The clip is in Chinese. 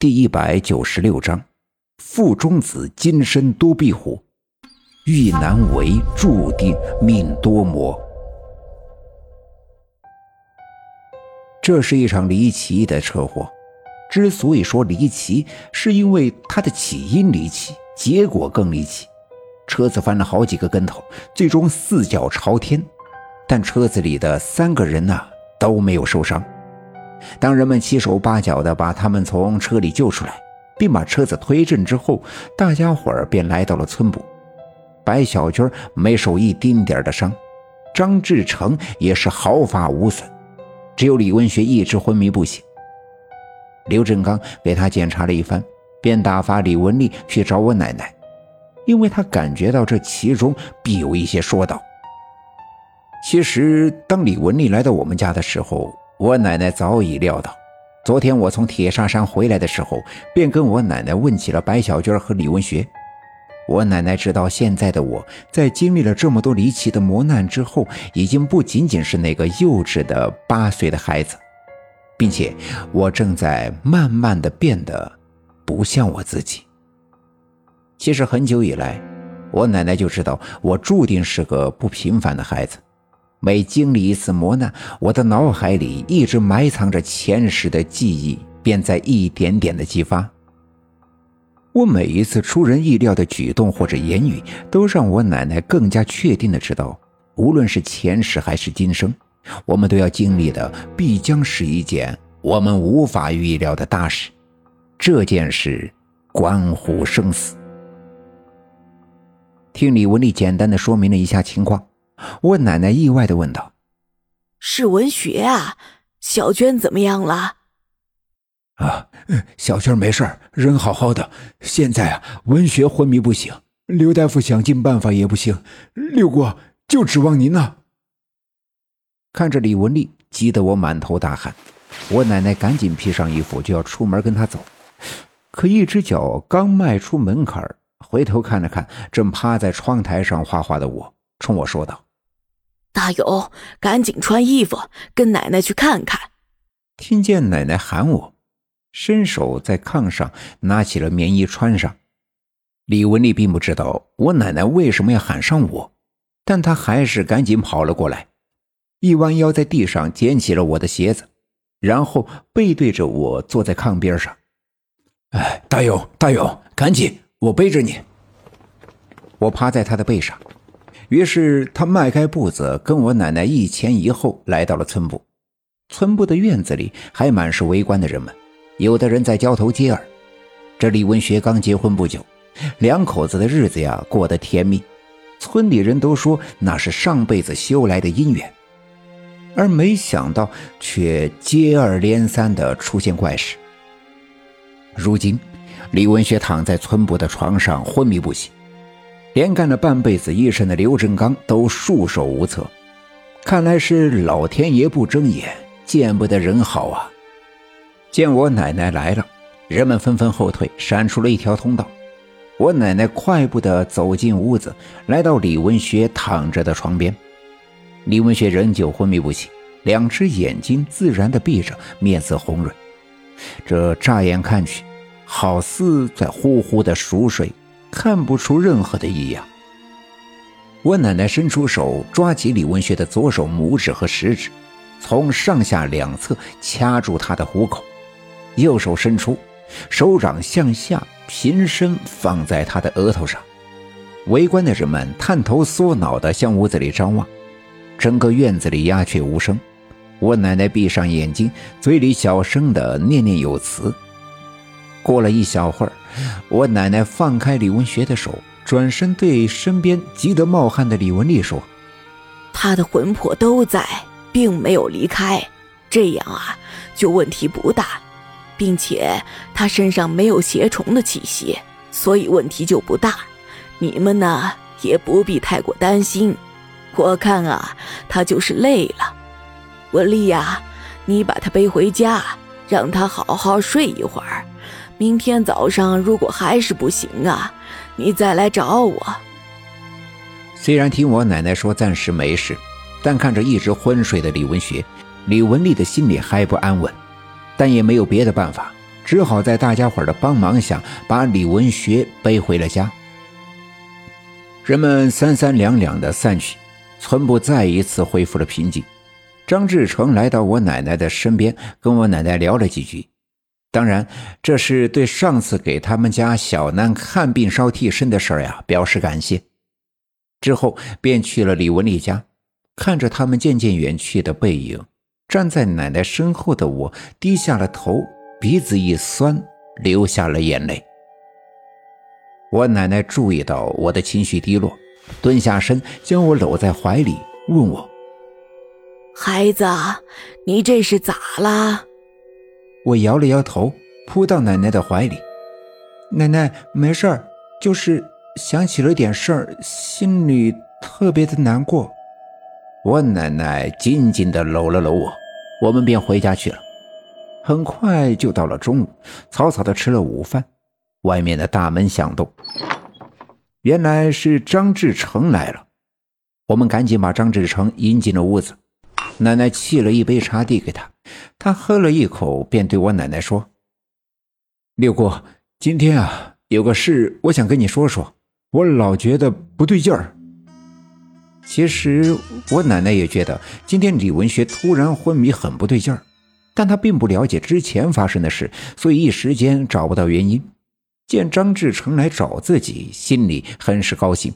第一百九十六章：腹中子，金身多壁虎，遇难为，注定命多磨。这是一场离奇的车祸。之所以说离奇，是因为它的起因离奇，结果更离奇。车子翻了好几个跟头，最终四脚朝天，但车子里的三个人呢都没有受伤。当人们七手八脚地把他们从车里救出来，并把车子推正之后，大家伙儿便来到了村部。白小军没受一丁点的伤，张志成也是毫发无损，只有李文学一直昏迷不醒。刘振刚给他检查了一番，便打发李文丽去找我奶奶，因为他感觉到这其中必有一些说道。其实，当李文丽来到我们家的时候，我奶奶早已料到，昨天我从铁砂山回来的时候，便跟我奶奶问起了白小娟和李文学。我奶奶知道现在的我在经历了这么多离奇的磨难之后，已经不仅仅是那个幼稚的八岁的孩子，并且我正在慢慢的变得不像我自己。其实很久以来，我奶奶就知道我注定是个不平凡的孩子。每经历一次磨难，我的脑海里一直埋藏着前世的记忆，便在一点点的激发。我每一次出人意料的举动或者言语，都让我奶奶更加确定的知道，无论是前世还是今生，我们都要经历的必将是一件我们无法预料的大事。这件事关乎生死。听李文丽简单的说明了一下情况。我奶奶意外的问道：“是文学啊，小娟怎么样了？”“啊，小娟没事人好好的。现在啊，文学昏迷不醒，刘大夫想尽办法也不行。六姑就指望您呢。”看着李文丽，急得我满头大汗。我奶奶赶紧披上衣服就要出门跟他走，可一只脚刚迈出门槛回头看了看正趴在窗台上画画的我，冲我说道。大勇，赶紧穿衣服，跟奶奶去看看。听见奶奶喊我，伸手在炕上拿起了棉衣穿上。李文丽并不知道我奶奶为什么要喊上我，但她还是赶紧跑了过来，一弯腰在地上捡起了我的鞋子，然后背对着我坐在炕边上。哎，大勇，大勇，赶紧，我背着你。我趴在他的背上。于是他迈开步子，跟我奶奶一前一后来到了村部。村部的院子里还满是围观的人们，有的人在交头接耳。这李文学刚结婚不久，两口子的日子呀过得甜蜜，村里人都说那是上辈子修来的姻缘。而没想到，却接二连三的出现怪事。如今，李文学躺在村部的床上昏迷不醒。连干了半辈子医生的刘振刚都束手无策，看来是老天爷不睁眼，见不得人好啊！见我奶奶来了，人们纷纷后退，闪出了一条通道。我奶奶快步地走进屋子，来到李文学躺着的床边。李文学仍旧昏迷不醒，两只眼睛自然地闭着，面色红润，这乍眼看去，好似在呼呼地熟睡。看不出任何的异样。我奶奶伸出手抓起李文学的左手拇指和食指，从上下两侧掐住他的虎口，右手伸出，手掌向下平伸放在他的额头上。围观的人们探头缩脑的向屋子里张望，整个院子里鸦雀无声。我奶奶闭上眼睛，嘴里小声的念念有词。过了一小会儿。我奶奶放开李文学的手，转身对身边急得冒汗的李文丽说：“他的魂魄都在，并没有离开，这样啊，就问题不大，并且他身上没有邪虫的气息，所以问题就不大。你们呢，也不必太过担心。我看啊，他就是累了。文丽呀，你把他背回家，让他好好睡一会儿。”明天早上如果还是不行啊，你再来找我。虽然听我奶奶说暂时没事，但看着一直昏睡的李文学，李文丽的心里还不安稳，但也没有别的办法，只好在大家伙的帮忙下，把李文学背回了家。人们三三两两的散去，村部再一次恢复了平静。张志成来到我奶奶的身边，跟我奶奶聊了几句。当然，这是对上次给他们家小南看病烧替身的事儿呀表示感谢。之后便去了李文丽家，看着他们渐渐远去的背影，站在奶奶身后的我低下了头，鼻子一酸，流下了眼泪。我奶奶注意到我的情绪低落，蹲下身将我搂在怀里，问我：“孩子，你这是咋了？”我摇了摇头，扑到奶奶的怀里。奶奶没事儿，就是想起了点事儿，心里特别的难过。我奶奶紧紧地搂了搂我，我们便回家去了。很快就到了中午，草草的吃了午饭。外面的大门响动，原来是张志成来了。我们赶紧把张志成迎进了屋子。奶奶沏了一杯茶递给他，他喝了一口，便对我奶奶说：“六姑，今天啊，有个事我想跟你说说。我老觉得不对劲儿。其实我奶奶也觉得今天李文学突然昏迷很不对劲儿，但她并不了解之前发生的事，所以一时间找不到原因。”见张志成来找自己，心里很是高兴。